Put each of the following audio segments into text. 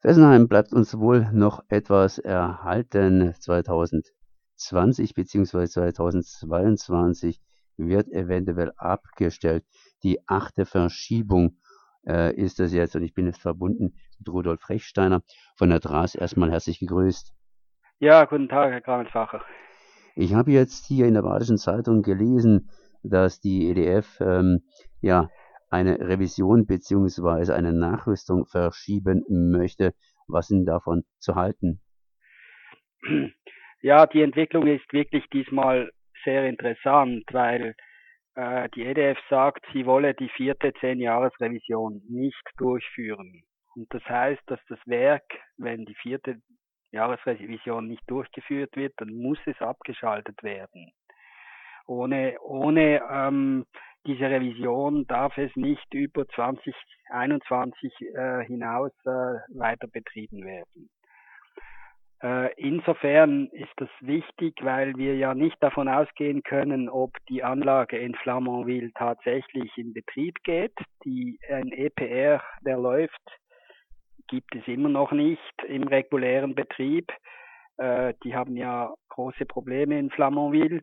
Fessenheim bleibt uns wohl noch etwas erhalten. 2020 bzw. 2022 wird eventuell abgestellt. Die achte Verschiebung äh, ist das jetzt und ich bin jetzt verbunden mit Rudolf Rechsteiner von der DRAS. Erstmal herzlich gegrüßt. Ja, guten Tag, Herr Kramensfacher. Ich habe jetzt hier in der Badischen Zeitung gelesen, dass die EDF ähm, ja eine Revision beziehungsweise eine Nachrüstung verschieben möchte. Was sind davon zu halten? Ja, die Entwicklung ist wirklich diesmal sehr interessant, weil äh, die EDF sagt, sie wolle die vierte Zehn-Jahres-Revision nicht durchführen. Und das heißt, dass das Werk, wenn die vierte Jahresrevision nicht durchgeführt wird, dann muss es abgeschaltet werden. Ohne, ohne ähm, diese Revision darf es nicht über 2021 äh, hinaus äh, weiter betrieben werden. Äh, insofern ist das wichtig, weil wir ja nicht davon ausgehen können, ob die Anlage in Flamanville tatsächlich in Betrieb geht. Die, ein EPR, der läuft, gibt es immer noch nicht im regulären Betrieb. Äh, die haben ja große Probleme in Flamanville.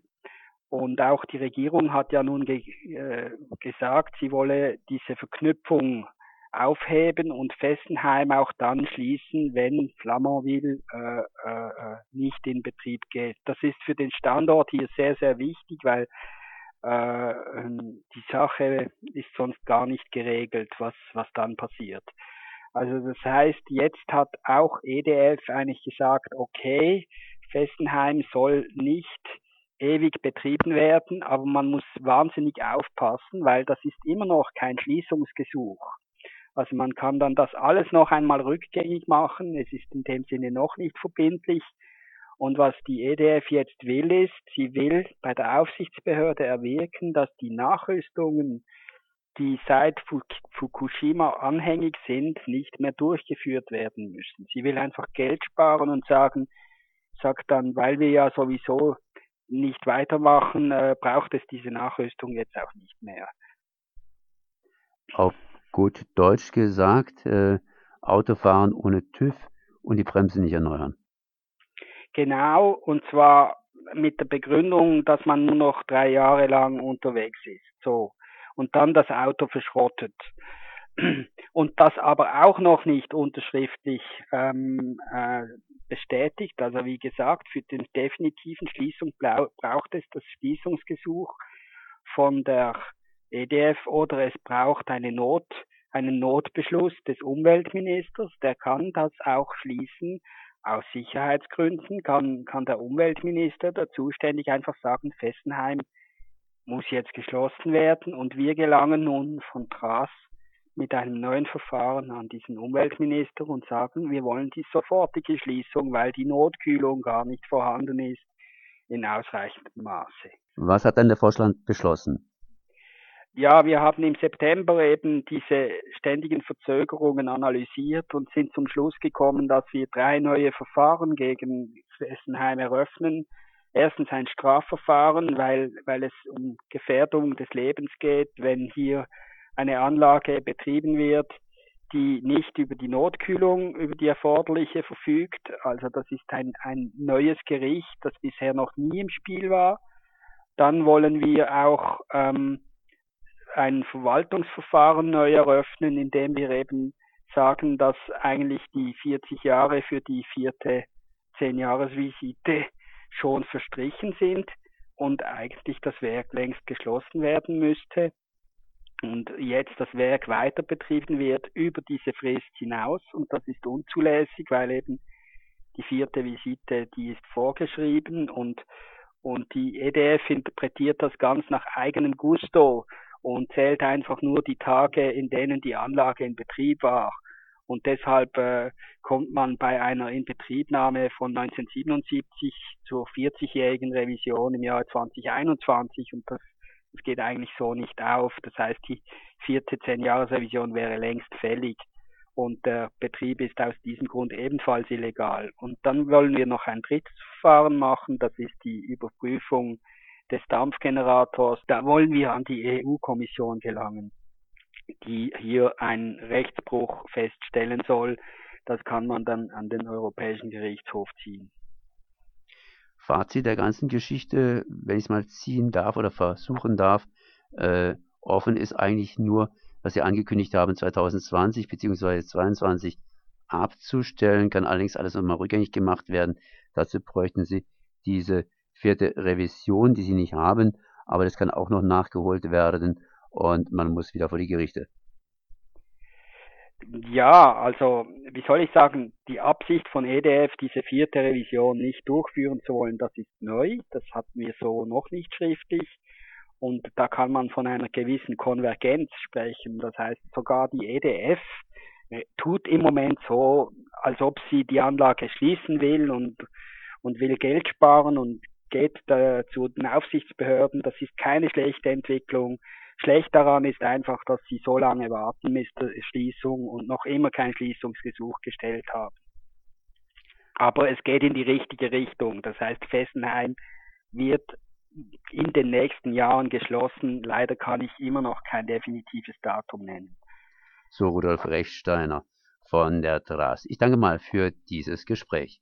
Und auch die Regierung hat ja nun ge äh, gesagt, sie wolle diese Verknüpfung aufheben und Fessenheim auch dann schließen, wenn Flamanville äh, äh, äh, nicht in Betrieb geht. Das ist für den Standort hier sehr, sehr wichtig, weil äh, ähm, die Sache ist sonst gar nicht geregelt, was, was dann passiert. Also das heißt, jetzt hat auch EDF eigentlich gesagt, okay, Fessenheim soll nicht ewig betrieben werden, aber man muss wahnsinnig aufpassen, weil das ist immer noch kein Schließungsgesuch. Also man kann dann das alles noch einmal rückgängig machen. Es ist in dem Sinne noch nicht verbindlich. Und was die EDF jetzt will, ist, sie will bei der Aufsichtsbehörde erwirken, dass die Nachrüstungen, die seit Fukushima anhängig sind, nicht mehr durchgeführt werden müssen. Sie will einfach Geld sparen und sagen, sagt dann, weil wir ja sowieso nicht weitermachen, äh, braucht es diese Nachrüstung jetzt auch nicht mehr. Auf gut Deutsch gesagt, äh, Autofahren ohne TÜV und die Bremse nicht erneuern. Genau, und zwar mit der Begründung, dass man nur noch drei Jahre lang unterwegs ist. So. Und dann das Auto verschrottet. Und das aber auch noch nicht unterschriftlich ähm, äh, bestätigt. Also wie gesagt, für den definitiven Schließung braucht es das Schließungsgesuch von der EDF oder es braucht eine Not, einen Notbeschluss des Umweltministers, der kann das auch schließen. Aus Sicherheitsgründen kann, kann der Umweltminister der zuständig einfach sagen, Fessenheim muss jetzt geschlossen werden und wir gelangen nun von Tras mit einem neuen Verfahren an diesen Umweltminister und sagen, wir wollen die sofortige Schließung, weil die Notkühlung gar nicht vorhanden ist in ausreichendem Maße. Was hat denn der Vorstand beschlossen? Ja, wir haben im September eben diese ständigen Verzögerungen analysiert und sind zum Schluss gekommen, dass wir drei neue Verfahren gegen Fessenheim eröffnen. Erstens ein Strafverfahren, weil, weil es um Gefährdung des Lebens geht, wenn hier eine Anlage betrieben wird, die nicht über die Notkühlung, über die erforderliche verfügt. Also das ist ein, ein neues Gericht, das bisher noch nie im Spiel war. Dann wollen wir auch ähm, ein Verwaltungsverfahren neu eröffnen, indem wir eben sagen, dass eigentlich die 40 Jahre für die vierte 10-Jahres-Visite schon verstrichen sind und eigentlich das Werk längst geschlossen werden müsste und jetzt das Werk weiter betrieben wird über diese Frist hinaus und das ist unzulässig, weil eben die vierte Visite, die ist vorgeschrieben und und die EDF interpretiert das ganz nach eigenem Gusto und zählt einfach nur die Tage, in denen die Anlage in Betrieb war. Und deshalb äh, kommt man bei einer Inbetriebnahme von 1977 zur 40-jährigen Revision im Jahr 2021 und das das geht eigentlich so nicht auf. Das heißt, die vierte Zehn-Jahres-Revision wäre längst fällig und der Betrieb ist aus diesem Grund ebenfalls illegal. Und dann wollen wir noch ein drittes Verfahren machen, das ist die Überprüfung des Dampfgenerators. Da wollen wir an die EU-Kommission gelangen, die hier einen Rechtsbruch feststellen soll, das kann man dann an den Europäischen Gerichtshof ziehen. Fazit der ganzen Geschichte, wenn ich es mal ziehen darf oder versuchen darf, äh, offen ist eigentlich nur, was Sie angekündigt haben, 2020 bzw. 2022 abzustellen, kann allerdings alles nochmal rückgängig gemacht werden. Dazu bräuchten Sie diese vierte Revision, die Sie nicht haben, aber das kann auch noch nachgeholt werden und man muss wieder vor die Gerichte. Ja, also wie soll ich sagen, die Absicht von EDF, diese vierte Revision nicht durchführen zu wollen, das ist neu. Das hatten wir so noch nicht schriftlich. Und da kann man von einer gewissen Konvergenz sprechen. Das heißt, sogar die EDF äh, tut im Moment so, als ob sie die Anlage schließen will und, und will Geld sparen und geht äh, zu den Aufsichtsbehörden. Das ist keine schlechte Entwicklung. Schlecht daran ist einfach, dass sie so lange warten mit der Schließung und noch immer kein Schließungsgesuch gestellt haben. Aber es geht in die richtige Richtung. Das heißt, Fessenheim wird in den nächsten Jahren geschlossen. Leider kann ich immer noch kein definitives Datum nennen. So Rudolf Rechsteiner von der TRAS. Ich danke mal für dieses Gespräch.